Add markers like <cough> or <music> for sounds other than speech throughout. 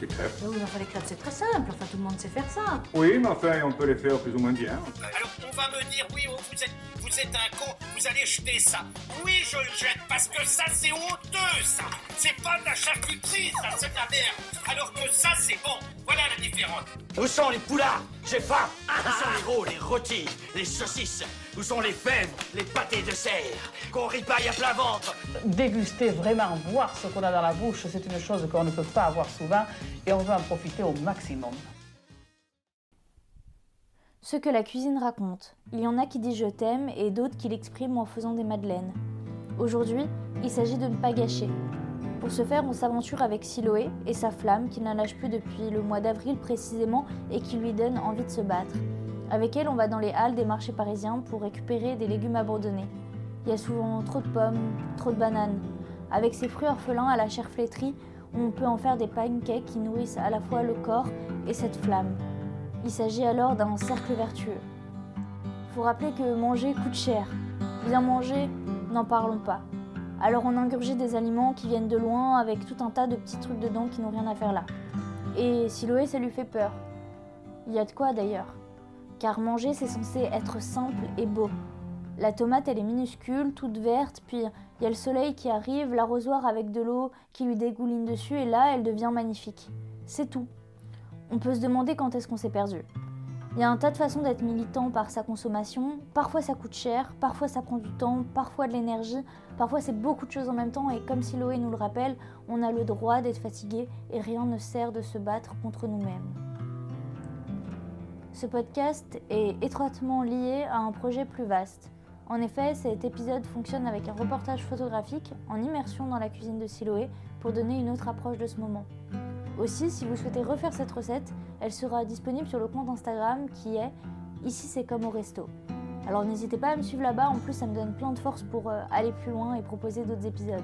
des crêpes. Oui, enfin, les crêpes, c'est très simple. Enfin, tout le monde sait faire ça. Oui, mais enfin, on peut les faire plus ou moins bien. Alors on va me dire, oui, oh, vous êtes, vous êtes un con, vous allez jeter ça. Oui, je le jette parce que ça, c'est honteux, ça. C'est pas de la charcuterie, ça, c'est de la merde. Alors que ça, c'est bon. Voilà la différence. Où sont les poulards? J'ai faim Où sont les rôles, les rôtis, les saucisses? Où sont les fèves, les pâtés de serre Qu'on ripaille à plein ventre Déguster, vraiment voir ce qu'on a dans la bouche, c'est une chose qu'on ne peut pas avoir souvent et on veut en profiter au maximum. Ce que la cuisine raconte. Il y en a qui disent je t'aime et d'autres qui l'expriment en faisant des madeleines. Aujourd'hui, il s'agit de ne pas gâcher. Pour ce faire, on s'aventure avec Siloé et sa flamme qui n'en lâche plus depuis le mois d'avril précisément et qui lui donne envie de se battre. Avec elle, on va dans les halles des marchés parisiens pour récupérer des légumes abandonnés. Il y a souvent trop de pommes, trop de bananes. Avec ces fruits orphelins à la chair flétrie, on peut en faire des pancakes qui nourrissent à la fois le corps et cette flamme. Il s'agit alors d'un cercle vertueux. Faut rappeler que manger coûte cher. Bien manger, n'en parlons pas. Alors on ingurgite des aliments qui viennent de loin avec tout un tas de petits trucs dedans qui n'ont rien à faire là. Et Siloé, ça lui fait peur? Il y a de quoi d'ailleurs? Car manger, c'est censé être simple et beau. La tomate, elle est minuscule, toute verte, puis il y a le soleil qui arrive, l'arrosoir avec de l'eau qui lui dégouline dessus, et là, elle devient magnifique. C'est tout. On peut se demander quand est-ce qu'on s'est perdu. Il y a un tas de façons d'être militant par sa consommation. Parfois ça coûte cher, parfois ça prend du temps, parfois de l'énergie, parfois c'est beaucoup de choses en même temps et comme Siloé nous le rappelle, on a le droit d'être fatigué et rien ne sert de se battre contre nous-mêmes. Ce podcast est étroitement lié à un projet plus vaste. En effet, cet épisode fonctionne avec un reportage photographique en immersion dans la cuisine de Siloé pour donner une autre approche de ce moment. Aussi, si vous souhaitez refaire cette recette, elle sera disponible sur le compte Instagram qui est Ici c'est comme au resto. Alors n'hésitez pas à me suivre là-bas, en plus ça me donne plein de force pour euh, aller plus loin et proposer d'autres épisodes.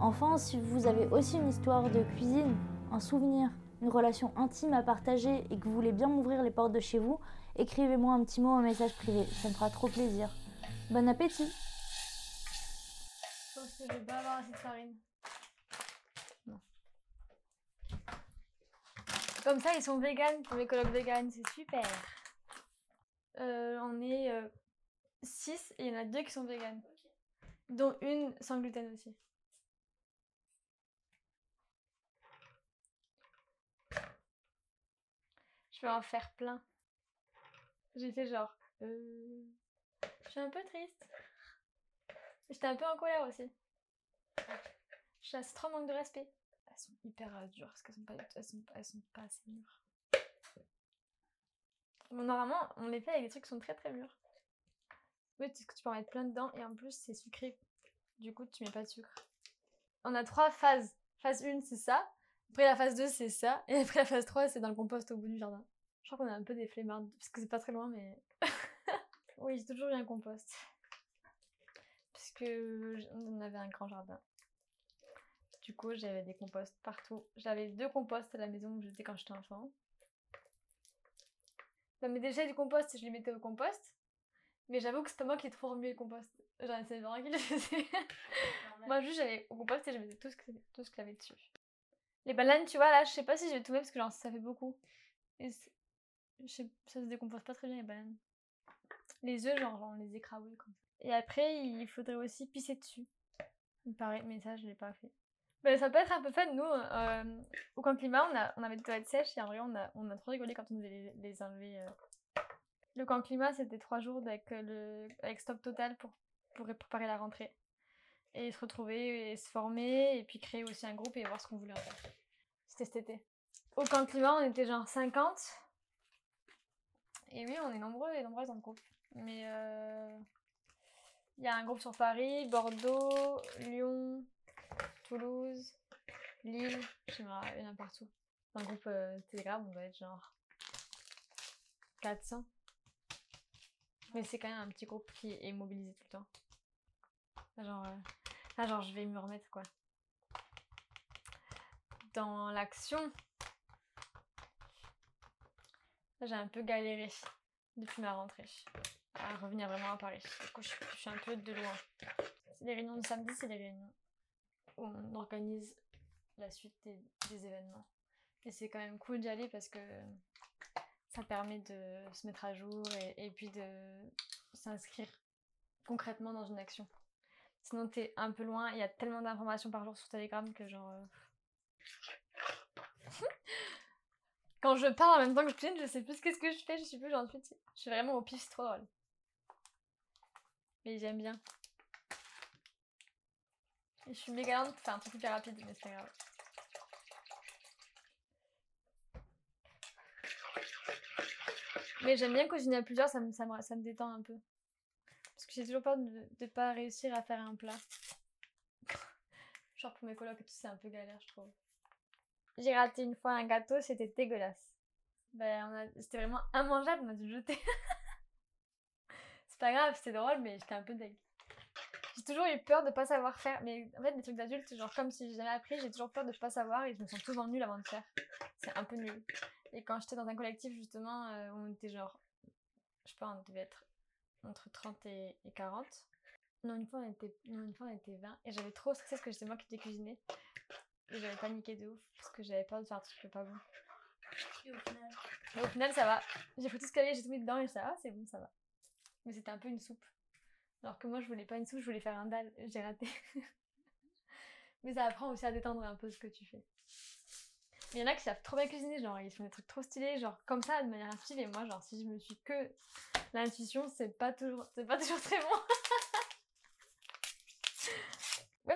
Enfin, si vous avez aussi une histoire de cuisine, un souvenir, une relation intime à partager et que vous voulez bien m'ouvrir les portes de chez vous, écrivez-moi un petit mot en message privé, ça me fera trop plaisir. Bon appétit Je pense que je vais pas avoir assez de farine. Non. Comme ça, ils sont véganes pour mes colocs véganes, c'est super. Euh, on est 6 et il y en a deux qui sont véganes. Dont une sans gluten aussi. Je vais en faire plein. Fait genre. euh, Je suis un peu triste. J'étais un peu en colère aussi. Je c'est trop manque de respect. Elles sont hyper euh, dures parce qu'elles sont pas, sont pas assez mûres. Bon, normalement, on les fait avec des trucs qui sont très très mûrs. Oui, parce que tu peux en mettre plein dedans et en plus c'est sucré. Du coup, tu mets pas de sucre. On a trois phases. Phase 1, c'est ça. Après la phase 2, c'est ça. Et après la phase 3, c'est dans le compost au bout du jardin. Je crois qu'on a un peu des flemmards parce que c'est pas très loin, mais. <laughs> oui, j'ai toujours eu un compost. Parce que on avait un grand jardin. Du coup, j'avais des composts partout. J'avais deux composts à la maison où j'étais quand j'étais enfant. Dans mes déchets du compost, je les mettais au compost. Mais j'avoue que c'est pas moi qui ai trop remué le compost. J'en ai c'est vraiment qui le faisait. <laughs> moi, juste, j'allais au compost et je mettais tout ce que- tout ce qu'il y avait dessus. Les bananes, tu vois, là, je sais pas si je vais tout mettre parce que genre, ça fait beaucoup. Ça se décompose pas très bien, les bananes. Les œufs, genre, on les écrabouille comme ça. Et après, il faudrait aussi pisser dessus. Il mais ça, je l'ai pas fait. Ben, ça peut être un peu fun, nous, euh, au camp climat, on, avait des toilettes sèches et en vrai, on a, trop rigolé quand on devait les, les enlever. euh. Le camp climat, c'était trois jours avec, euh, Stop Total pour, pour préparer la rentrée. Et se retrouver et se former, et puis créer aussi un groupe et voir ce qu'on voulait en faire. Cet été. Au camp climat, on était genre 50. Et oui, on est nombreux et nombreuses dans le groupe. Mais euh, il y a un groupe sur Paris, Bordeaux, Lyon, Toulouse, Lille, je sais pas, il y en a partout. Dans le groupe euh, Telegram, on doit être genre 400. Mais c'est quand même un petit groupe qui est mobilisé tout le temps. Genre, euh, genre, je vais me remettre quoi. Dans l'action, j'ai un peu galéré depuis ma rentrée à revenir vraiment à Paris. Du coup, je, suis un peu de loin. Les réunions du samedi, c'est les réunions où on organise la suite des, événements. Et c'est quand même cool d'y aller parce que ça permet de se mettre à jour et, et puis de s'inscrire concrètement dans une action. Sinon, t'es un peu loin, il y a tellement d'informations par jour sur Telegram que genre. euh, <laughs> Quand je parle en même temps que je cuisine, je sais plus qu'est-ce que je fais, je suis plus suis. Je suis vraiment au pif, c'est trop drôle. Mais j'aime bien. Et je suis méga lente faire un truc hyper rapide, mais c'est pas grave. Mais j'aime bien cuisiner à plusieurs, ça me, ça me, ça me détend un peu. Parce que j'ai toujours peur de ne pas réussir à faire un plat. <laughs> Genre pour mes colocs et tout, c'est un peu galère, je trouve. J'ai raté une fois un gâteau, c'était dégueulasse. Ben, c'était vraiment immangeable, on a dû le jeter. <laughs> c'est pas grave, c'était drôle, mais j'étais un peu deg. J'ai toujours eu peur de pas savoir faire, mais en fait, les trucs d'adultes, genre comme si j'ai jamais appris, j'ai toujours peur de pas savoir et je me sens souvent nulle avant de faire. C'est un peu nul. Et quand j'étais dans un collectif, justement, euh, on était genre, je sais pas, on devait être entre 30 et, et 40. Non, une fois on était, non, une fois on était 20 et j'avais trop stressé parce que c'était moi qui devais cuisiner. Et j'avais paniqué de ouf parce que j'avais peur de faire un truc pas bon. Et au final, Mais au final, ça va. J'ai tout ce qu'il y avait, j'ai tout mis dedans et ça va, c'est bon, ça va. Mais c'était un peu une soupe. Alors que moi, je voulais pas une soupe, je voulais faire un dalle. J'ai raté. <laughs> Mais ça apprend aussi à détendre un peu ce que tu fais. Mais il y en a qui savent trop bien cuisiner, genre ils font des trucs trop stylés, genre comme ça, de manière intuitive. Et moi, genre, si je me suis que l'intuition, c'est pas toujours, c'est pas toujours très bon. <laughs>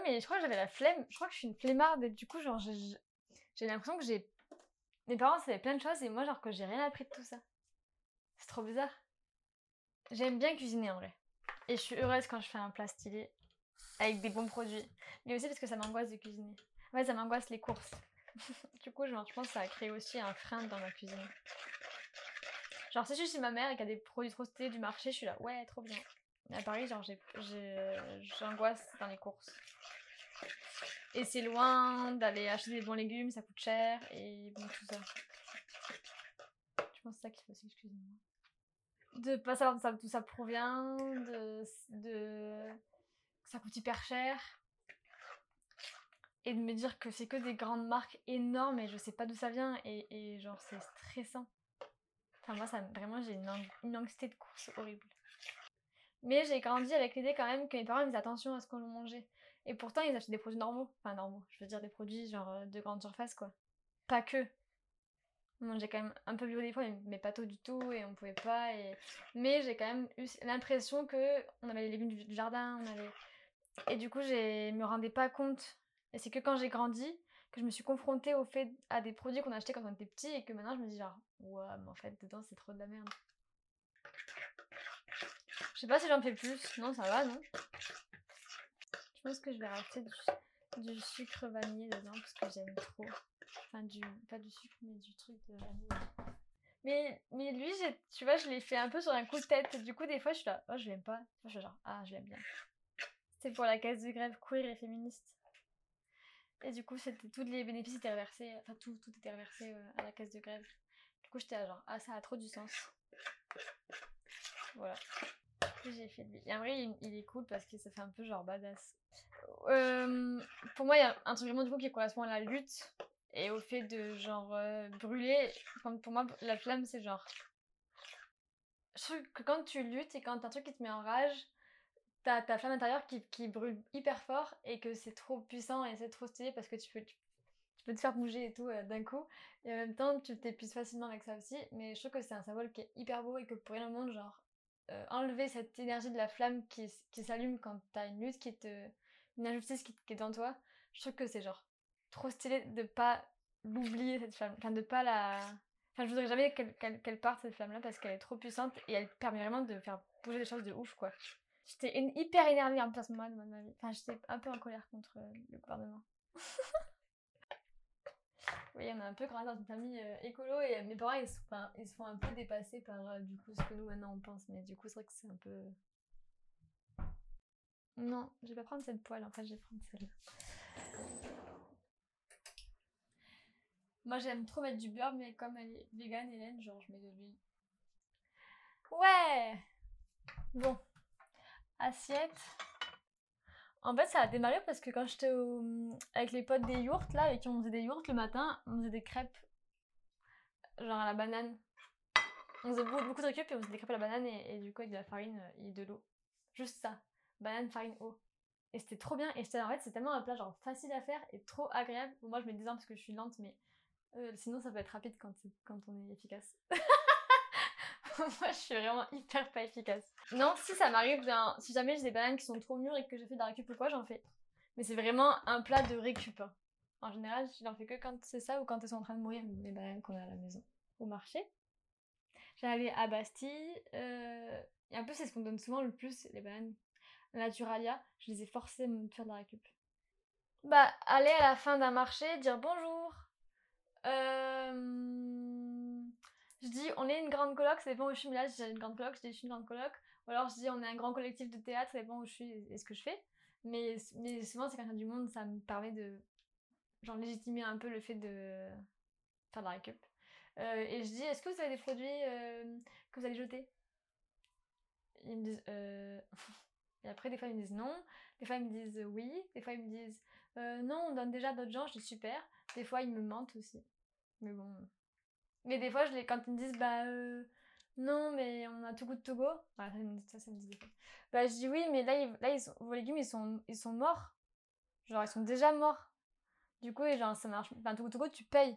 mais je crois que j'avais la flemme. Je crois que je suis une flemmarde du coup, genre, j'ai l'impression que j'ai. Mes parents savaient plein de choses et moi, genre, que j'ai rien appris de tout ça. C'est trop bizarre. J'aime bien cuisiner en vrai. Et je suis heureuse quand je fais un plat stylé avec des bons produits. Mais aussi parce que ça m'angoisse de cuisiner. Ouais, ça m'angoisse les courses. <laughs> du coup, genre, je pense que ça a créé aussi un frein dans ma cuisine. Genre, si je suis ma mère et qu'il y a des produits trop stylés du marché, je suis là, ouais, trop bien. À Paris, genre, j'angoisse dans les courses. Et c'est loin d'aller acheter des bons légumes, ça coûte cher et bon, tout ça. Je pense que ça qui fait aussi cuisine. De pas savoir d'où ça, provient, de, ça coûte hyper cher. Et de me dire que c'est que des grandes marques énormes et je sais pas d'où ça vient et, genre c'est stressant. Enfin, moi, ça, vraiment, j'ai une, anxiété de course horrible. Mais j'ai grandi avec l'idée quand même que mes parents faisaient attention à ce qu'on mangeait. Et pourtant, ils achetaient des produits normaux. Enfin, normaux. Je veux dire des produits genre euh, de grande surface, quoi. Pas que. On mangeait quand même un peu bio des fois, mais- pas tout du tout, et on pouvait pas. Mais j'ai quand même eu l'impression que on avait les légumes du, jardin. Et du coup, je me rendais pas compte. Et c'est que quand j'ai grandi, que je me suis confrontée au fait à des produits qu'on achetait quand on était petit, et que maintenant je me dis genre, ouais, mais en fait, dedans, c'est trop de la merde. Je sais pas si j'en fais plus. Non, ça va, non? Pense que je vais rajouter du, sucre vanillé dedans parce que j'aime trop. Enfin, du, pas du sucre, mais du truc de vanille. Mais, lui, tu vois, je l'ai fait un peu sur un coup de tête. Du coup, des fois, je suis là, oh, je l'aime pas. Je suis genre, ah, je l'aime bien. C'était pour la caisse de grève queer et féministe. Et du coup, tous les bénéfices étaient reversés, enfin, tout, tout était reversé euh, à la caisse de grève. Du coup, j'étais genre, ah, ça a trop du sens. Voilà. J'ai fait. Et en vrai, il est cool parce que ça fait un peu genre badass. Euh, pour moi, il y a un truc vraiment du coup qui correspond à la lutte et au fait de genre euh, brûler. Pour moi, la flamme, c'est genre. Je trouve que quand tu luttes et quand t'as un truc qui te met en rage, t'as ta flamme intérieure qui, qui brûle hyper fort et que c'est trop puissant et c'est trop stylé parce que tu peux, tu, peux te faire bouger et tout euh, d'un coup. Et en même temps, tu t'épuises facilement avec ça aussi. Mais je trouve que c'est un symbole qui est hyper beau et que pour rien au monde, genre, enlever cette énergie de la flamme qui, qui s'allume quand t'as une lutte qui te. Une injustice qui, est dans toi, je trouve que c'est genre trop stylé de pas l'oublier cette flamme. Enfin, de pas la. Enfin, je voudrais jamais qu'elle parte cette flamme là parce qu'elle est trop puissante et elle permet vraiment de faire bouger des choses de ouf quoi. J'étais hyper énervée un peu à ce moment de ma vie. Enfin, j'étais un peu en colère contre euh, le gouvernement. <laughs> Oui, on a un peu grandi dans une famille euh, écolo et mes parents ils se, enfin, ils se font un peu dépasser par euh, du coup ce que nous maintenant on pense. Mais du coup, c'est vrai que c'est un peu. Non, je vais pas prendre cette poêle en fait, je vais prendre celle-là. Moi j'aime trop mettre du beurre, mais comme elle est vegan, Hélène, genre je mets de l'huile. Ouais! Bon. Assiette. En fait, ça a démarré parce que quand j'étais au- avec les potes des yourtes, là, avec qui on faisait des yourtes le matin, on faisait des crêpes genre à la banane. On faisait beaucoup, beaucoup de récup et on faisait décréper la banane et, et du coup avec de la farine euh, et de l'eau. Juste ça. Banane, farine, eau. Et c'était trop bien. Et en fait, c'est tellement un plat genre facile à faire et trop agréable. Moi je mets des ans parce que je suis lente, mais euh, sinon ça peut être rapide quand, quand on est efficace. <laughs> moi je suis vraiment hyper pas efficace. Non, si ça m'arrive, genre, si jamais j'ai des bananes qui sont trop mûres et que je fais de la récup ou quoi, j'en fais. Mais c'est vraiment un plat de récup. hein. En général, je n'en fais que quand c'est ça ou quand elles sont en train de mourir, les bananes qu'on a à la maison. Au marché. J'allais à Bastille. euh, et un peu, c'est ce qu'on donne souvent le plus, les bananes. Naturalia, je les ai forcées à me faire de la récup. Bah, aller à la fin d'un marché, dire bonjour. Euh, Je dis, on est une grande coloc, ça dépend où je suis, mais là, j'ai une grande coloc, je dis, je suis une grande coloc. Ou alors, je dis, on est un grand collectif de théâtre, ça dépend où je suis et ce que je fais. Mais, mais souvent, c'est quand a du monde, ça me permet de genre légitimer un peu le fait de faire de la récup. Euh, et je dis, est-ce que vous avez des produits euh, que vous allez jeter? Ils me disent, euh... <laughs> Et après, des fois, ils me disent non. Des fois, ils me disent euh, oui. Des fois, ils me disent, euh, non, on donne déjà d'autres gens. Je dis, super. Des fois, ils me mentent aussi. Mais bon. Mais des fois, je les... quand ils me disent, bah, euh, non, mais on a tout goût de Togo. Voilà, disent- ça, ça me dit des fois. Bah, je dis oui, mais là, ils- là ils sont... vos légumes, ils sont... ils sont morts. Genre, ils sont déjà morts. Du coup, et genre, ça marche. Enfin, Togo Togo, tu payes.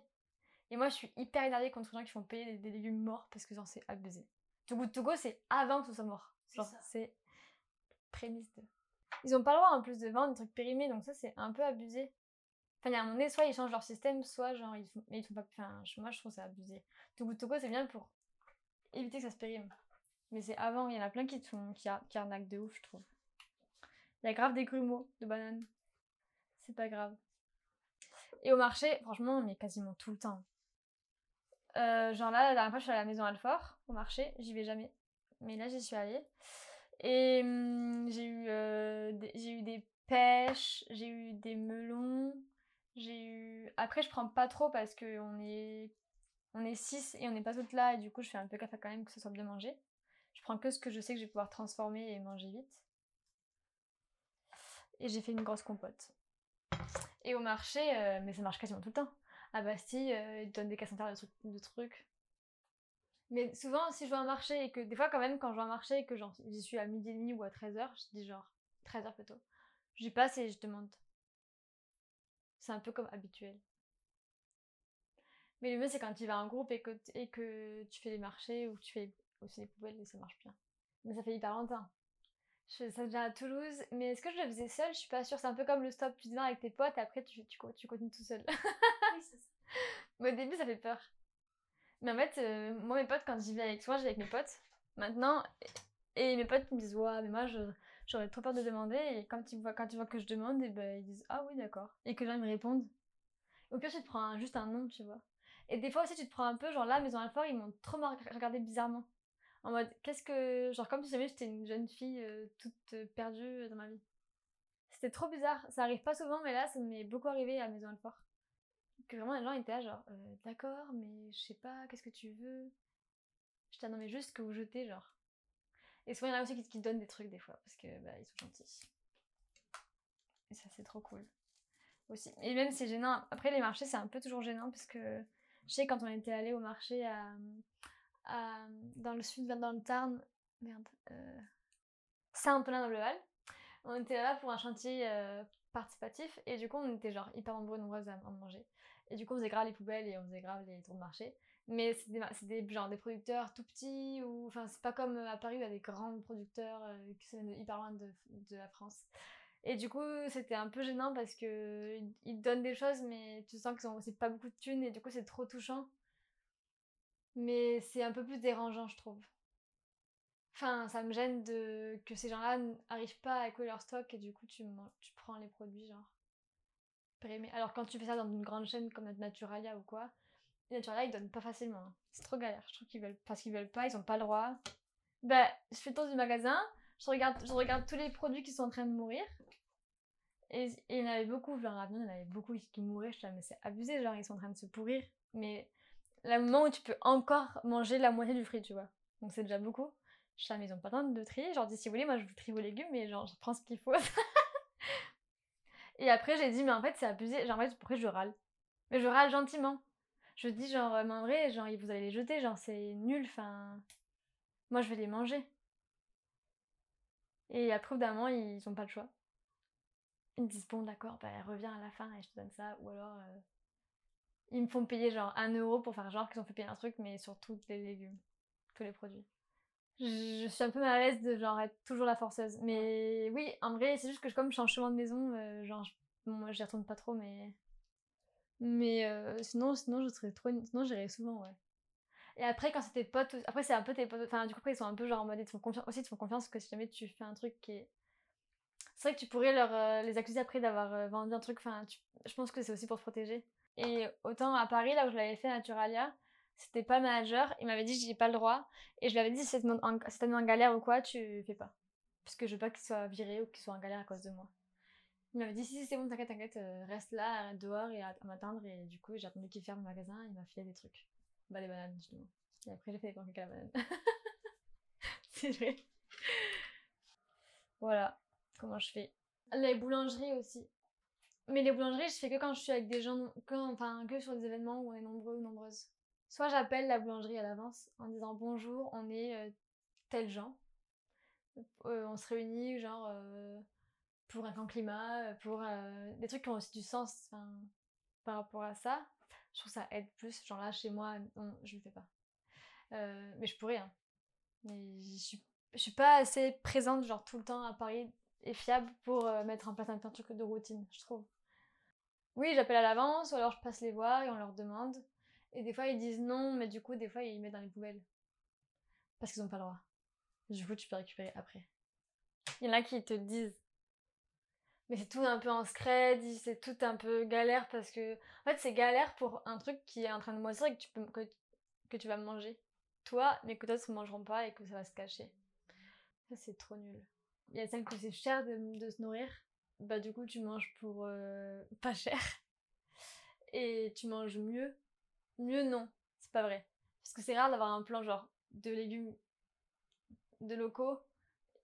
Et moi, je suis hyper énervée contre les gens qui font payer des, des légumes morts parce que, genre, c'est abusé. Togo Togo, c'est avant que ce soit mort. Genre, c'est prémisse de. Ils ont pas le droit en plus de vendre des trucs périmés, donc ça, c'est un peu abusé. Enfin, il y a un moment donné, soit ils changent leur système, soit genre, ils font... mais ils font pas. Enfin, moi, je trouve ça abusé. Togo Togo, c'est bien pour éviter que ça se périme. Mais c'est avant, il y en a plein qui, font... qui, ar- qui arnaquent de ouf, je trouve. Il y a grave des grumeaux de bananes. C'est pas grave. Et au marché, franchement, mais quasiment tout le temps. Euh, genre là, la dernière fois, je suis à la maison Alfort, au marché, j'y vais jamais. Mais là, j'y suis allée. Et hum, j'ai eu, des, eu des pêches, j'ai eu des melons, j'ai eu... Après, je prends pas trop parce qu'on est... On est 6 et on n'est pas toutes là, et du coup, je fais un peu gaffe à quand même que ce soit bien mangé. Je prends que ce que je sais que je vais pouvoir transformer et manger vite. Et j'ai fait une grosse compote. Et au marché, mais ça marche quasiment tout le temps. À Bastille, euh, ils donnent des cassantaires de de trucs. Mais souvent, si je vais à un marché et que des fois, quand même, quand je vais à un marché et que j'y suis à midi et demi ou à 13h, je dis genre 13h plutôt. J'y passe et je demande. C'est un peu comme habituel. Mais le mieux, c'est quand tu vas en groupe et que, et que tu fais les marchés ou que tu fais aussi les poubelles et ça marche bien. Mais ça fait hyper longtemps. Je ça déjà à Toulouse, mais est-ce que je le faisais seule? Je suis pas sûre. C'est un peu comme le stop, tu démarres avec tes potes et après tu, tu, tu continues tout seul. <laughs> mais au début, ça fait peur. Mais en fait, euh, moi, mes potes, quand j'y vais avec souvent, j'y vais avec mes potes. Maintenant, et mes potes me disent, ouais, mais moi, j'aurais trop peur de demander. Et quand ils voient, quand ils voient que je demande, et ben, ils disent, ah oui, d'accord. Et que les gens ils me répondent. Au pire, tu te prends un- juste un nom, tu vois. Et des fois aussi, tu te prends un peu, genre là, Maison Alfort, ils m'ont trop regardé bizarrement. En mode, qu'est-ce que. Genre, comme si jamais j'étais une jeune fille euh, toute euh, perdue dans ma vie. C'était trop bizarre. Ça arrive pas souvent, mais là, ça m'est beaucoup arrivé à Maison Alfort. Que vraiment, les gens étaient là, genre, euh, d'accord, mais je sais pas, qu'est-ce que tu veux? J'étais, non, mais juste que vous jetez, genre. Et souvent, il y en a aussi qui, donnent des trucs des fois, parce que, bah, ils sont gentils. Et ça, c'est trop cool. Aussi. Et même, c'est gênant. Après, les marchés, c'est un peu toujours gênant, parce que je sais, quand on était allé au marché à, dans le sud, dans le Tarn, merde, euh, Saint-Antonin-dans-le-Val, on était là pour un chantier euh, participatif, et du coup, on était genre hyper nombreux, nombreuses à manger. Et du coup, on faisait grave les poubelles et on faisait grave les tours de marché. Mais c'est des, c'est des, des producteurs tout petits, ou enfin, c'est pas comme euh, à Paris où il y a des grands producteurs euh, qui sont hyper loin de, de la France. Et du coup, c'était un peu gênant parce que ils- donnent des choses, mais tu sens qu'ils ont aussi pas beaucoup de thunes, et du coup, c'est trop touchant. Mais c'est un peu plus dérangeant, je trouve. Enfin, ça me gêne de que ces gens-là n'arrivent pas à écouler leur stock et du coup tu, tu prends les produits genre Alors quand tu fais ça dans une grande chaîne comme notre Naturalia ou quoi, Naturalia ils donnent pas facilement. hein. C'est trop galère. Je trouve qu'ils veulent parce qu'ils veulent pas, ils ont pas le droit. Bah, je fais le tour du magasin, je regarde, je regarde tous les produits qui sont en train de mourir. Et, il y en avait beaucoup, genre à il y en avait beaucoup qui mouraient. Je suis là, mais c'est abusé, genre ils sont en train de se pourrir. Mais le moment où tu peux encore manger la moitié du fruit, tu vois. Donc c'est déjà beaucoup. Je suis à la maison pas tant de trier. Genre, dis si vous voulez, moi je vous trie vos légumes, mais genre, je prends ce qu'il faut. <laughs> et après, j'ai dit, mais en fait, c'est abusé. Genre, en fait, pourquoi je râle Mais je râle gentiment. Je dis genre, euh, mais en vrai, genre, vous allez les jeter, genre, c'est nul, enfin. Moi, je vais les manger. Et après, au d'un moment, ils ont pas le choix. Ils me disent, bon, d'accord, bah, reviens à la fin et je te donne ça. Ou alors, euh, ils me font payer genre 1 euro pour faire genre qu'ils ont fait payer un truc, mais sur tous les légumes, tous les produits. Je, suis un peu mal à l'aise de genre être toujours la forceuse. Mais oui, en vrai, c'est juste que comme je change souvent de maison, euh, genre, je- moi, j'y retourne pas trop, mais. Mais euh, sinon, sinon, je serais trop. Sinon, j'irais souvent, ouais. Et après, quand c'était potes, après, c'est un peu tes potes. Enfin, du coup, après, ils sont un peu genre en mode, ils te font confiance. Aussi, ils te font confiance que si jamais tu fais un truc qui est. C'est vrai que tu pourrais leur, euh, les accuser après d'avoir euh, vendu un truc. Enfin, je pense que c'est aussi pour te protéger. Et autant à Paris, là où je l'avais fait, Naturalia, c'était pas manager. Il m'avait dit, j'ai pas le droit. Et je lui avais dit, si t'es en, en- galère ou quoi, tu fais pas. Parce que je veux pas qu'il soit viré ou qu'il soit en galère à cause de moi. Il m'avait dit, si, si, c'est bon, t'inquiète, t'inquiète, euh, reste là, dehors et à, m'attendre. Et du coup, j'ai attendu qu'il ferme le magasin. Il m'a filé des trucs. Bah, des bananes, justement. Et après, j'ai fait des pancakes à la banane. <laughs> c'est vrai. Voilà comment je fais? Les boulangeries aussi. Mais les boulangeries, je fais que quand je suis avec des gens, quand, enfin, que sur des événements où on est nombreux ou nombreuses. Soit j'appelle la boulangerie à l'avance en disant bonjour, on est euh, tel gens. Euh, on se réunit, genre, euh, pour un camp climat, pour euh, des trucs qui ont aussi du sens par rapport à ça. Je trouve ça aide plus. Genre là, chez moi, non, je le fais pas. Mais je pourrais, hein. Mais je suis, je suis pas assez présente, genre, tout le temps à Paris et fiable pour mettre en place un truc de routine, je trouve. Oui, j'appelle à l'avance, ou alors je passe les voir et on leur demande. Et des fois, ils disent non, mais du coup, des fois, ils mettent dans les poubelles. Parce qu'ils ont pas le droit. Du coup, tu peux récupérer après. Il y en a qui te disent. Mais c'est tout un peu en scred, c'est tout un peu galère parce que. En fait, c'est galère pour un truc qui est en train de moisir et que tu, peux, que, que tu vas manger. Toi, mais que d'autres ne mangeront pas et que ça va se cacher. Ça, c'est trop nul. Il y a celle que c'est cher de, de se nourrir. Bah, du coup, tu manges pour euh, pas cher. Et tu manges mieux. Mieux, non. C'est pas vrai. Parce que c'est rare d'avoir un plan genre de légumes de locaux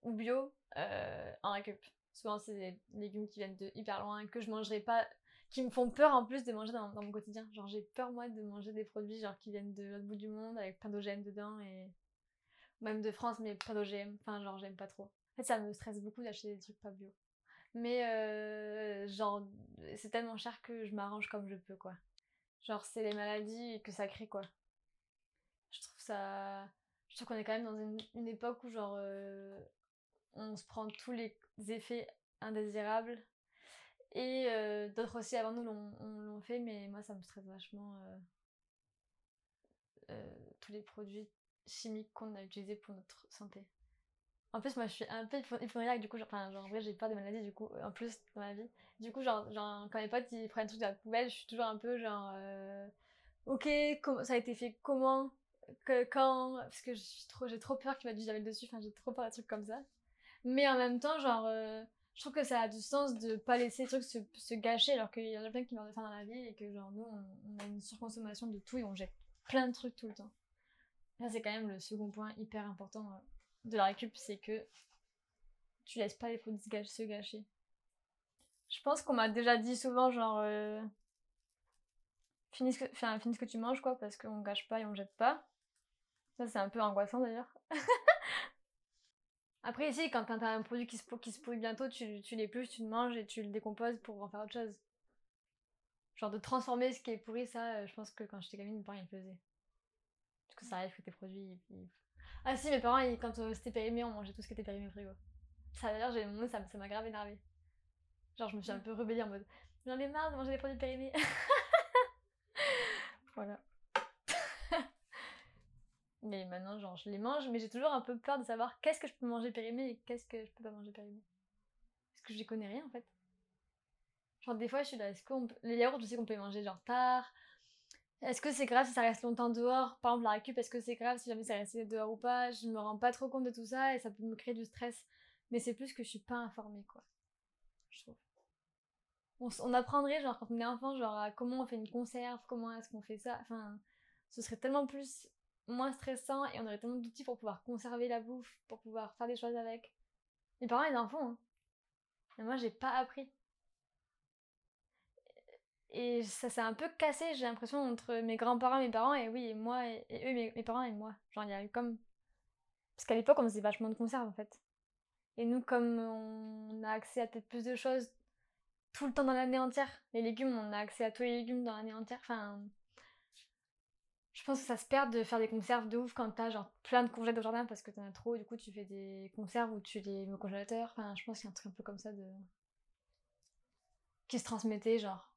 ou bio euh, en récup. Souvent, c'est des légumes qui viennent de hyper loin, que je mangerai pas, qui me font peur en plus de manger dans, mon quotidien. Genre, j'ai peur, moi, de manger des produits genre qui viennent de l'autre bout du monde avec plein d'OGM dedans et. Même de France, mais pas d'OGM. Enfin, genre, j'aime pas trop. En fait, ça me stresse beaucoup d'acheter des trucs pas bio. Mais, euh, genre, c'est tellement cher que je m'arrange comme je peux, quoi. Genre, c'est les maladies que ça crée, quoi. Je trouve ça. Je trouve qu'on est quand même dans une, époque où, genre, euh, on se prend tous les effets indésirables. Et euh, d'autres aussi avant nous l'ont on l'ont fait, mais moi, ça me stresse vachement. euh, tous les produits chimiques qu'on a utilisés pour notre santé. En plus, moi, je suis un peu hypo- hypochondriaque, du coup, genre, enfin, genre, en vrai, j'ai peur des maladies, du coup, en plus, dans ma vie. Du coup, genre, genre quand mes potes, ils prennent tout de la poubelle, je suis toujours un peu, genre, euh, ok, ça a été fait comment, que, quand, parce que j'ai trop peur qu'il mette du javel dessus, enfin, j'ai trop peur des trucs comme ça. Mais en même temps, genre, euh, je trouve que ça a du sens de pas laisser les trucs se, se gâcher, alors qu'il y en a plein qui meurent de faim dans la vie, et que, genre, nous, on, on a une surconsommation de tout, et on jette plein de trucs tout le temps. Ça, c'est quand même le second point hyper important euh, de la récup, c'est que tu laisses pas les produits se gâ- se gâcher. Je pense qu'on m'a déjà dit souvent, genre, euh, finis, ce que, que tu manges, quoi, parce qu'on gâche pas et on jette pas. Ça, c'est un peu angoissant d'ailleurs. <laughs> Après, ici, quand t'as un produit qui se, qui se pourrit bientôt, tu, tu l'épluches, tu le manges et tu le décomposes pour en faire autre chose. Genre de transformer ce qui est pourri, ça, euh, je pense que quand j'étais gamine, parents ils le faisaient. Parce que ça arrive que tes produits. Ah si, mes parents, ils- quand euh, c'était périmé, on mangeait tout ce qui était périmé au frigo. Ça d'ailleurs, j'ai moi, ça m'a grave énervé. Genre, je me suis un peu rebellée en mode j'en ai marre de manger des produits périmés. <laughs> voilà. <laughs> mais maintenant, genre, je les mange, mais j'ai toujours un peu peur de savoir qu'est-ce que je peux manger périmé et qu'est-ce que je peux pas manger périmé. Parce que j'y connais rien en fait. Genre, des fois, je suis là, est-ce qu'on peut... Les yaourts, je sais qu'on peut les manger genre tard. Est-ce que c'est grave si ça reste longtemps dehors? Par exemple, la récup, est-ce que c'est grave si jamais ça reste dehors ou pas? Je me rends pas trop compte de tout ça et ça peut me créer du stress. Mais c'est plus que je suis pas informée, quoi. Je trouve. On, apprendrait, genre, quand on est enfant, genre, comment on fait une conserve, comment est-ce qu'on fait ça. Enfin, ce serait tellement plus moins stressant et on aurait tellement d'outils pour pouvoir conserver la bouffe, pour pouvoir faire des choses avec. Mes parents, ils en font, hein. Mais moi, j'ai pas appris. Et ça s'est un peu cassé, j'ai l'impression, entre mes grands-parents, mes parents, et oui, et moi, et, eux, mes, parents et moi. Genre, il y a eu comme. Parce qu'à l'époque, on faisait vachement de conserves, en fait. Et nous, comme on a accès à peut-être plus de choses tout le temps dans l'année entière, les légumes, on a accès à tous les légumes dans l'année entière. Enfin, je pense que ça se perd de faire des conserves de ouf quand t'as genre plein de congèles au jardin parce que t'en as trop. Du coup, tu fais des conserves ou tu les mets au congélateur. Enfin, je pense qu'il y a un truc un peu comme ça de qui se transmettait, genre.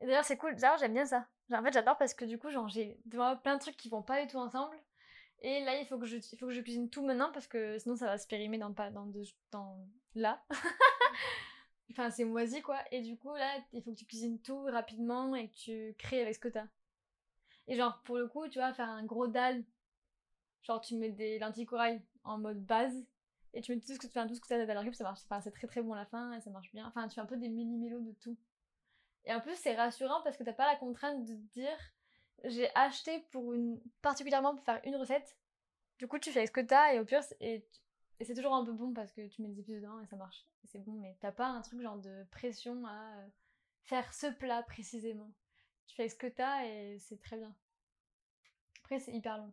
Et d'ailleurs, c'est cool. D'ailleurs, j'aime bien ça. En fait, j'adore parce que du coup, genre, j'ai plein de trucs qui vont pas du tout ensemble. Et là, il faut que je, cuisine tout maintenant parce que sinon, ça va se périmer dans pas dans là. <laughs> enfin, c'est moisi quoi. Et du coup, là, il faut que tu cuisines tout rapidement et que tu crées avec ce que t'as. Et genre, pour le coup, tu vois, faire un gros dalle. Genre, tu mets des lentilles corail en mode base et tu mets tout ce que tu tout ce que tu as dans ça marche. C'est très très bon à la fin et ça marche bien. Enfin, tu fais un peu des mini-mélos de tout. Et en plus, c'est rassurant parce que t'as pas la contrainte de te dire j'ai acheté pour une particulièrement pour faire une recette. Du coup, tu fais ce que t'as et au pire, et, c'est toujours un peu bon parce que tu mets des épices dedans et ça marche. C'est bon, mais t'as pas un truc genre de pression à euh, faire ce plat précisément. Tu fais ce que t'as et c'est très bien. Après, c'est hyper long.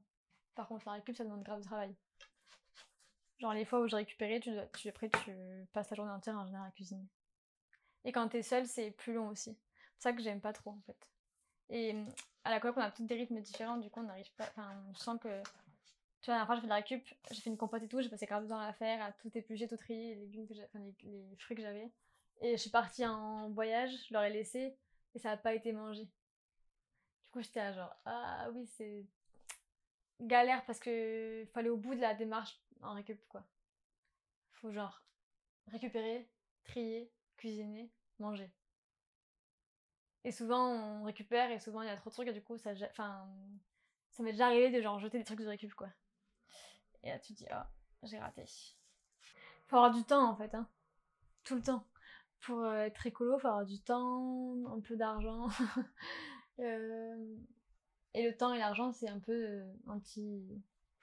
Par contre, la récup, ça demande grave de travail. Genre les fois où j'ai récupéré, tu, tu, après tu passes la journée entière en général à cuisiner. Et quand t'es seule, c'est plus long aussi. C'est ça que j'aime pas trop en fait. Et hum, à la coloc, on a tous des rythmes différents, du coup on n'arrive pas. Enfin, on sent que. Tu vois, la dernière fois, j'ai fait de la récup, j'ai fait une compote et tout, j'ai passé grave de à la faire, à tout éplucher, tout trier, les légumes que enfin, les, fruits que j'avais. Et je suis partie en voyage, je leur ai laissé, et ça n'a pas été mangé. Du coup, j'étais genre, ah oui, c'est galère parce que fallait au bout de la démarche en récup, quoi. Faut genre récupérer, trier, cuisiner, manger. Et souvent on récupère et souvent il y a trop de trucs et du coup ça, ça m'est déjà arrivé de genre jeter des trucs de récup, quoi. Et là tu te dis, ah, j'ai raté. Faut avoir du temps en fait, hein. Tout le temps. Pour euh, être écolo, faut avoir du temps, un peu d'argent. <laughs> Euh, Et le temps et l'argent, c'est un peu euh, anti.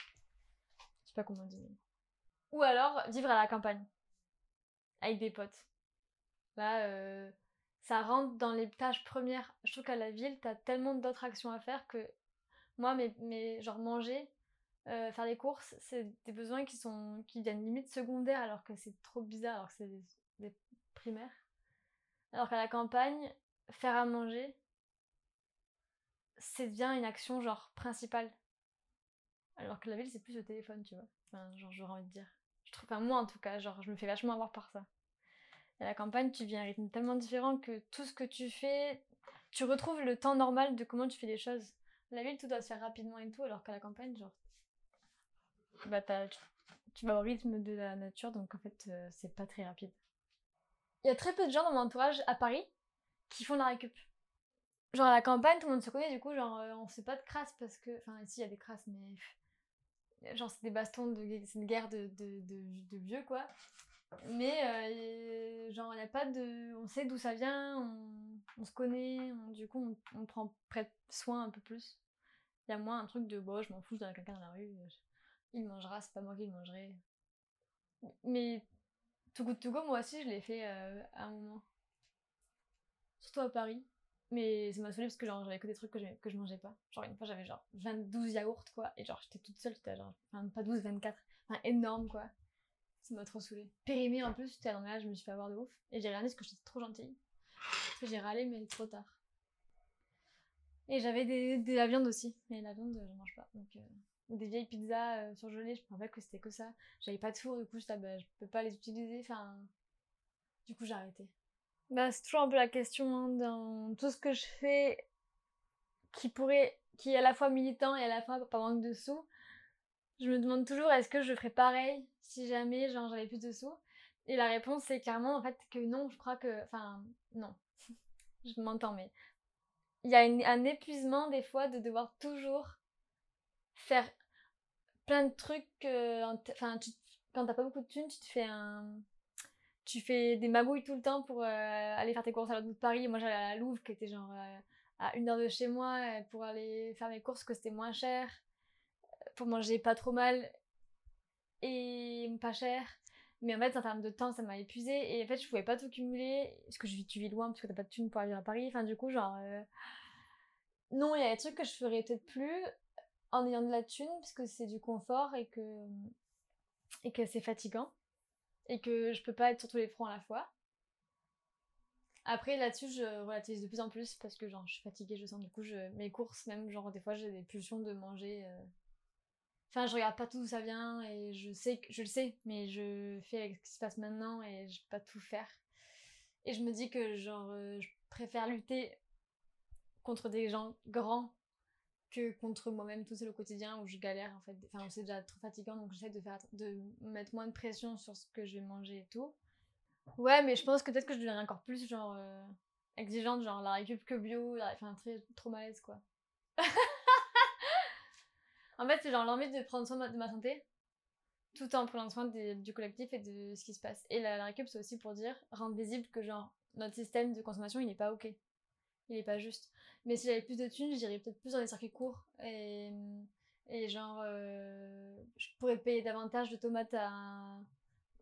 Je sais pas comment dire. Ou alors vivre à la campagne. Avec des potes. Là, euh, ça rentre dans les tâches premières. Je trouve qu'à la ville, t'as tellement d'autres actions à faire que moi, mes, genre manger, euh, faire les courses, c'est des besoins qui sont qui viennent limite secondaires alors que c'est trop bizarre, alors que c'est des, primaires. Alors qu'à la campagne, faire à manger, c'est devient une action genre principale. Alors que la ville, c'est plus le téléphone, tu vois. Enfin, genre, j'aurais envie de dire. Je trouve, enfin, moi en tout cas, genre, je me fais vachement avoir par ça. À la campagne, tu vis un rythme tellement différent que tout ce que tu fais, tu retrouves le temps normal de comment tu fais les choses. La ville, tout doit se faire rapidement et tout, alors qu'à la campagne, genre, bah, tu, vas au rythme de la nature, donc en fait, euh, c'est pas très rapide. Il y a très peu de gens dans mon entourage à Paris qui font la récup. Genre à la campagne, tout le monde se connaît, du coup, genre, euh, on fait pas de crasse parce que. Enfin, ici, il y a des crasses, mais. Genre, c'est des bastons, de... c'est une guerre de, de vieux, quoi. Mais, euh, genre, il a pas de. On sait d'où ça vient, on, on se connaît, on- du coup, on, on prend près soin un peu plus. Il y a moins un truc de, bon, je m'en fous, je donne à quelqu'un dans la rue, il mangera, c'est pas moi qui le mangerai. Mais, Too Good To Go, moi aussi, je l'ai fait euh, à un moment. Surtout à Paris. Mais ça m'a saoulé parce que genre j'avais que des trucs que, j'aimais- que je mangeais pas. Genre une fois j'avais genre 22 yaourts quoi. Et genre j'étais toute seule, j'étais genre, enfin pas 12, 24. Enfin énorme quoi. Ça m'a trop saoulé. Périmé en plus, j'étais dans là, je me suis fait avoir de ouf. Et j'ai réalisé parce que j'étais trop gentille. J'ai râlé mais trop tard. Et j'avais des, de la viande aussi. Mais la viande je mange pas. Donc, euh, Ou des vieilles pizzas euh, surgelées, je me rappelle que c'était que ça. J'avais pas de four, du coup j'étais, ah, bah, je peux pas les utiliser. Enfin. Du coup j'ai arrêté. Bah, c'est toujours un peu la question hein, dans tout ce que je fais qui pourrait, qui est à la fois militant et à la fois par manque de sous. Je me demande toujours est-ce que je ferais pareil si jamais genre j'avais plus de sous? Et la réponse c'est clairement en fait que non, je crois que, enfin non, <laughs> je m'entends mais il y a un épuisement des fois de devoir toujours faire plein de trucs. Enfin, quand t'as pas beaucoup de thunes, tu te fais un tu fais des magouilles tout le temps pour euh, aller faire tes courses à l'autre bout de Paris. Moi, j'allais à la Louvre, qui était genre euh, à une heure de chez moi, euh, pour aller faire mes courses, que c'était moins cher, pour manger pas trop mal et pas cher. Mais en fait, en termes de temps, ça m'a épuisé. Et en fait, je pouvais pas tout cumuler. Parce que je vis, tu vis loin, parce que t'as pas de thunes pour aller à Paris. Enfin, du coup, genre. euh, Non, il y a des trucs que je ferais peut-être plus en ayant de la thune, parce que c'est du confort et que. Et que c'est fatigant. Et que je peux pas être sur tous les fronts à la fois. Après, là-dessus, je relativise de plus en plus parce que, genre, je suis fatiguée, je sens. Du coup, je... mes courses, même, genre, des fois, j'ai des pulsions de manger. euh, Enfin, je regarde pas tout d'où ça vient et je sais que je le sais, mais je fais avec ce qui se passe maintenant et je peux pas tout faire. Et je me dis que genre euh, je préfère lutter contre des gens grands que contre moi-même tout seul au quotidien où je galère en fait. Enfin, c'est déjà trop fatigant donc j'essaie de faire de mettre moins de pression sur ce que je vais manger et tout. Ouais, mais je pense que peut-être que je deviendrai encore plus genre euh, exigeante, genre la récup que bio, enfin très trop malaise quoi. <laughs> En fait, c'est genre l'envie de prendre soin de ma, santé, tout en prenant soin du collectif et de ce qui se passe. Et la, récup, c'est aussi pour dire, rendre visible que genre notre système de consommation, il n'est pas ok. Il est pas juste. Mais si j'avais plus de thunes, j'irais peut-être plus dans les circuits courts. Et, et genre, euh, je pourrais payer davantage de tomates à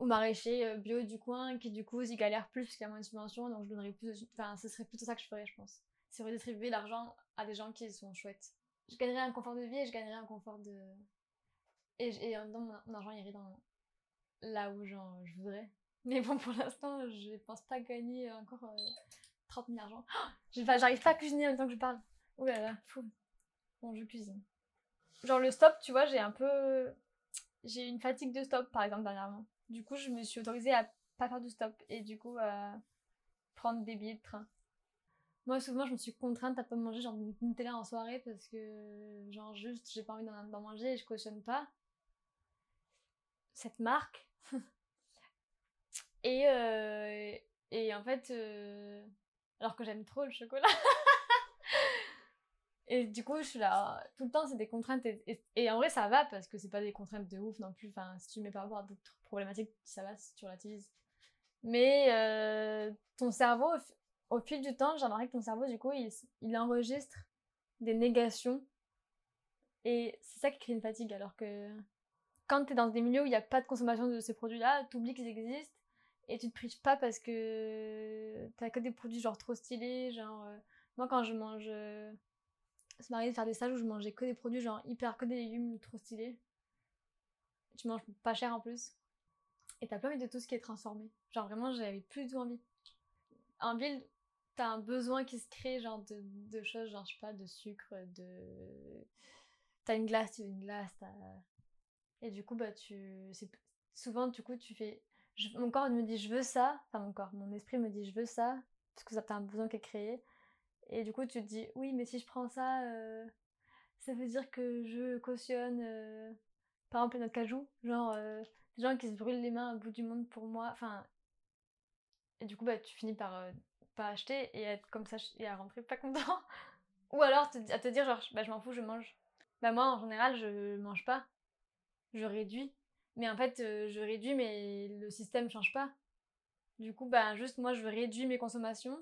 au euh, bio du coin, qui du coup, ils galèrent plus parce qu'il y a moins de subventions, donc je donnerais plus de. Enfin, ce serait plutôt ça que je ferais, je pense. C'est redistribuer l'argent à des gens qui sont chouettes je gagnerais un confort de vie et je gagnerais un confort de. Et, en mon, mon argent irait dans là où genre, je voudrais. Mais bon, pour l'instant, je pense pas gagner encore euh, 30 000 argent. Oh J'arrive pas à cuisiner en même temps que je parle. Ouh là là, fou. Bon, je cuisine. Genre, le stop, tu vois, j'ai un peu. J'ai une fatigue de stop, par exemple, dernièrement. Du coup, je me suis autorisée à pas faire de stop et du coup, à prendre des billets de train. Moi, souvent, je me suis contrainte à pas manger genre du Nutella en soirée parce que, genre, juste, j'ai pas envie d'en manger et je cautionne pas cette marque. <laughs> et, euh, et en fait, euh, alors que j'aime trop le chocolat. <laughs> et du coup, je suis là, tout le temps, c'est des contraintes. Et, en vrai, ça va parce que c'est pas des contraintes de ouf non plus. Enfin, si tu mets pas avoir d'autres problématiques, ça va si tu relativises. Mais euh, ton cerveau, au fi- au fil du temps, j'ai remarqué que ton cerveau, du coup, il, enregistre des négations. Et c'est ça qui crée une fatigue. Alors que quand tu es dans des milieux où il n'y a pas de consommation de ces produits-là, tu oublies qu'ils existent et tu te prives pas parce que t'as que des produits genre trop stylés. Genre, euh, moi, quand je mange. euh, ça m'arrive de faire des stages où je mangeais que des produits genre hyper, que des légumes trop stylés. Tu manges pas cher en plus. Et t'as pas envie de tout ce qui est transformé. Genre vraiment, j'avais plus du envie. En ville, t'as un besoin qui se crée, genre de, de choses, genre je sais pas, de sucre, de. T'as une glace, tu veux une glace, t'as. Et du coup, bah tu. Souvent, du coup, tu fais. Mon corps me dit je veux ça, enfin mon corps, mon esprit me dit je veux ça, parce que ça t'as un besoin qui est créé. Et du coup, tu te dis oui, mais si je prends ça, euh, ça veut dire que je cautionne, euh, par exemple, notre cajou, genre euh, des gens qui se brûlent les mains au bout du monde pour moi, enfin. Et du coup, bah, tu finis par pas acheter et être comme ça et à rentrer pas content. <laughs> Ou alors à te dire, genre, bah, je m'en fous, je mange. Bah, moi, en général, je mange pas. Je réduis. Mais en fait, euh, je réduis, mais le système change pas. Du coup, bah, juste moi, je réduis mes consommations.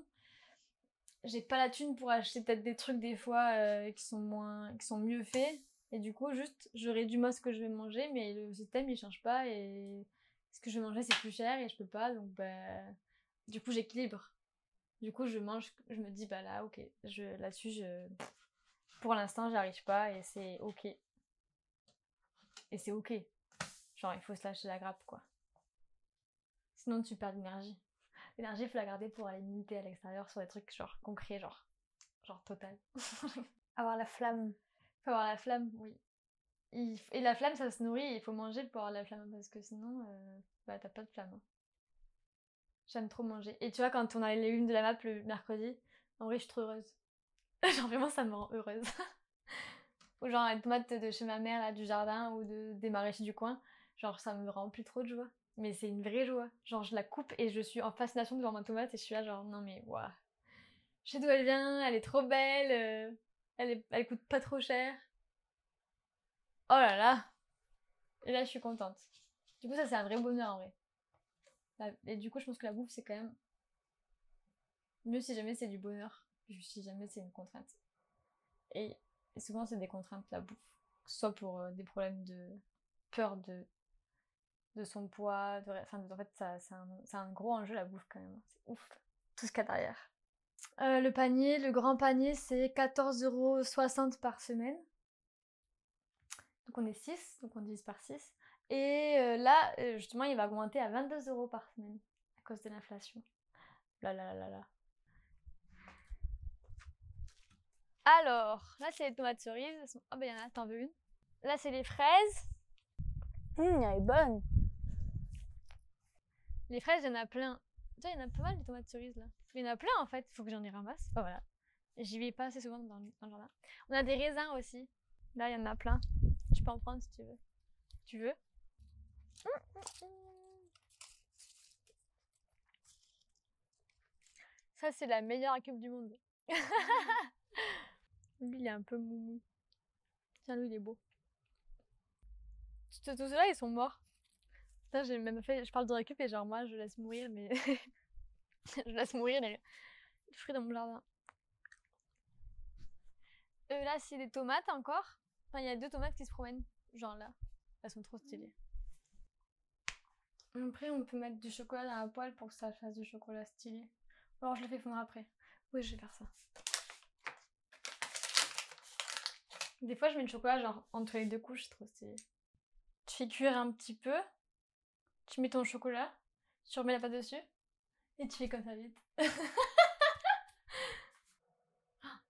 J'ai pas la thune pour acheter peut-être des trucs des fois euh, qui sont moins, qui sont mieux faits. Et du coup, juste, je réduis moi ce que je vais manger, mais le système, il change pas. Et ce que je vais manger, c'est plus cher et je peux pas. Donc, bah, du coup, j'équilibre. Du coup, je mange, je me dis, bah là, ok, je, là-dessus, je, pour l'instant, j'y arrive pas et c'est ok. Et c'est ok. Genre, il faut se lâcher la grappe, quoi. Sinon, tu perds l'énergie. L'énergie, il faut la garder pour aller militer à l'extérieur sur des trucs, genre, concrets, genre, genre total. <laughs> Avoir la flamme. faut avoir la flamme, oui. Et la flamme, ça se nourrit, il faut manger pour avoir la flamme, parce que sinon, euh, bah, t'as pas de flamme. hein. J'aime trop manger. Et tu vois, quand on a les unes de la map le mercredi, en vrai, je suis trop heureuse. <laughs> Genre, vraiment, ça me rend heureuse. <laughs> ou genre, les tomates de chez ma mère, là, du jardin, ou de, des maraîchers du coin, genre, ça me remplit trop de joie. Mais c'est une vraie joie. Genre, je la coupe et je suis en fascination devant ma tomate et je suis là, genre, non mais, waouh. Je sais d'où elle vient, elle est trop belle, euh, elle, est- elle coûte pas trop cher. Oh là là Et là, je suis contente. Du coup, ça, c'est un vrai bonheur en vrai. Et du coup, je pense que la bouffe, c'est quand même mieux si jamais c'est du bonheur, si jamais c'est une contrainte. Et, souvent, c'est des contraintes, la bouffe. Soit pour euh, des problèmes de peur de de son poids. de- Enfin, en fait, c'est un, gros enjeu la bouffe quand même. C'est ouf. Tout ce qu'il y a derrière. Euh, le panier, le grand panier, c'est 14,60€ par semaine. Donc on est 6, donc on divise par 6. Et euh, là, euh, justement, il va augmenter à 22 euros par semaine à cause de l'inflation. Là, là, là, là. Alors, là, c'est les tomates cerises. Sont- Ah, bah, il y en a, t'en veux une? Là, c'est les fraises. Hum, elle est bonne. Les fraises, il y en a plein. Tu vois, il y en a pas mal de tomates cerises là. Il y en a plein en fait, il faut que j'en ai ramasse. Oh, voilà. J'y vais pas assez souvent dans, le- dans le jardin. On a des raisins aussi. Là, il y en a plein. Tu peux en prendre si tu veux. Tu veux? Ça, c'est la meilleure équipe du monde. <laughs> lui, il est un peu moumou. Tiens, lui, il est beau. Tous tous ceux-là, ils sont morts. Putain, j'ai même fait. Je parle de récup et genre, moi, je laisse mourir, mais. <laughs> je laisse mourir les les fruits dans mon jardin. Euh, là, c'est des tomates encore. Enfin, il y a deux tomates qui se promènent. Genre là. Elles sont trop stylées. Après, on peut mettre du chocolat dans la poêle pour que ça fasse du chocolat stylé. Alors, je le fais fondre après. Oui, je vais faire ça. Des fois, je mets le chocolat genre entre les deux couches, c'est trop stylé. Tu fais cuire un petit peu. Tu mets ton chocolat. Tu remets la pâte dessus. Et tu fais comme ça vite. <laughs>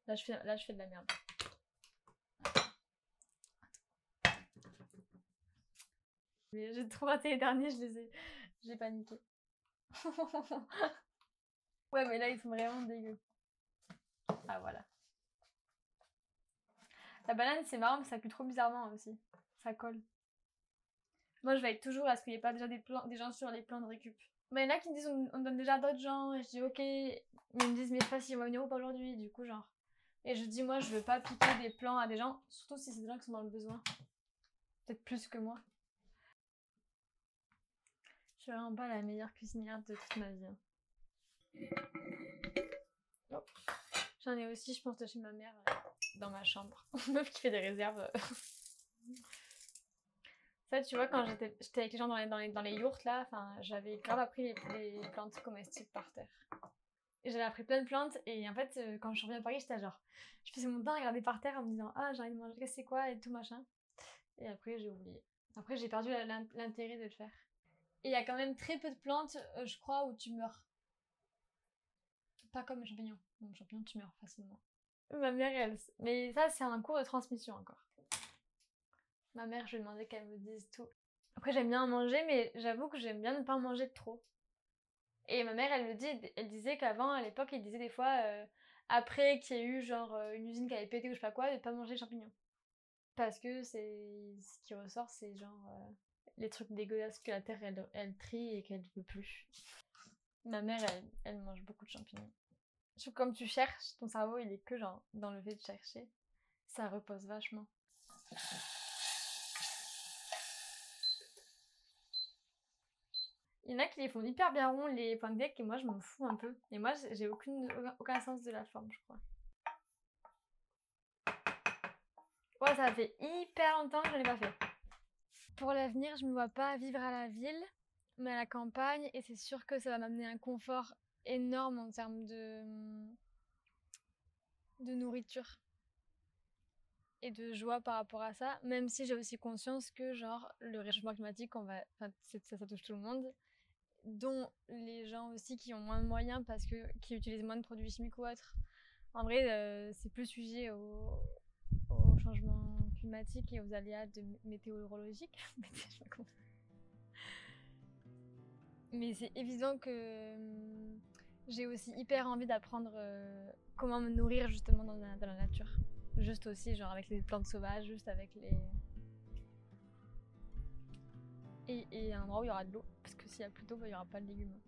là, je fais de la merde. J'ai trop raté les derniers, je les ai. J'ai paniqué. <laughs> ouais, mais là, ils sont vraiment dégueux. Ah, voilà. La banane, c'est marrant, mais ça pue trop bizarrement aussi. Ça colle. Moi, je vais être toujours à ce qu'il n'y ait pas déjà des, gens sur les plans de récup. Mais il y en a qui me disent on, on donne déjà d'autres gens. Et je dis ok. Mais ils me disent mais pas si on va venir ou pas aujourd'hui. Du coup, genre. Et je dis moi, je veux pas piquer des plans à des gens. Surtout si c'est des gens qui sont dans le besoin. Peut-être plus que moi. Je suis vraiment pas la meilleure cuisinière de toute ma vie. hein. J'en ai aussi, je pense, de chez ma mère euh, dans ma chambre. <laughs> Meuf qui fait des réserves. <laughs> Ça, tu vois, quand j'étais avec les gens dans les, dans les, dans les yourtes, là, enfin, j'avais grave appris les, les plantes comestibles par terre. J'avais appris plein de plantes, et en fait, euh, quand je reviens à Paris, j'étais genre, je faisais mon temps à regarder par terre en me disant, ah, j'ai envie de manger, c'est quoi, et tout machin. Et après, j'ai oublié. Après, j'ai perdu l'intérêt de le faire. Il y a quand même très peu de plantes, euh, je crois, où tu meurs. Pas comme les champignons. Les champignons, tu meurs facilement. Ma mère, elle. Mais ça, c'est un cours de transmission encore. Ma mère, je lui ai demandé qu'elle me dise tout. Après, j'aime bien en manger, mais j'avoue que j'aime bien ne pas manger trop. Et ma mère, elle me dit, elle disait qu'avant, à l'époque, elle disait des fois, euh, après qu'il y ait eu genre euh, une usine qui avait pété ou je sais pas quoi, de pas manger les champignons. Parce que c'est ce qui ressort, c'est genre les trucs dégueulasses que la terre elle, trie et qu'elle ne veut plus. Ma mère, elle, mange beaucoup de champignons. Je comme tu cherches, ton cerveau il est que genre dans le fait de chercher. Ça repose vachement. Il y en a qui les font hyper bien ronds, les points et moi je m'en fous un peu. Et moi j'ai aucun- sens de la forme, je crois. Ouais, ça fait hyper longtemps que je l'ai pas fait. Pour l'avenir, je me vois pas vivre à la ville, mais à la campagne, et c'est sûr que ça va m'amener un confort énorme en termes de, de nourriture et de joie par rapport à ça, même si j'ai aussi conscience que genre le réchauffement climatique, on va, ça touche tout le monde, dont les gens aussi qui ont moins de moyens parce que qui utilisent moins de produits chimiques ou autres. En vrai, euh, c'est plus sujet au, au changement et aux aléas de mé- météorologiques. <laughs> Mais c'est évident que hum, j'ai aussi hyper envie d'apprendre euh, comment me nourrir justement dans la, nature. Juste aussi, genre avec les plantes sauvages, juste avec les. Et, et un endroit où il y aura de l'eau. Parce que s'il y a plus d'eau, il n'y aura pas de légumes.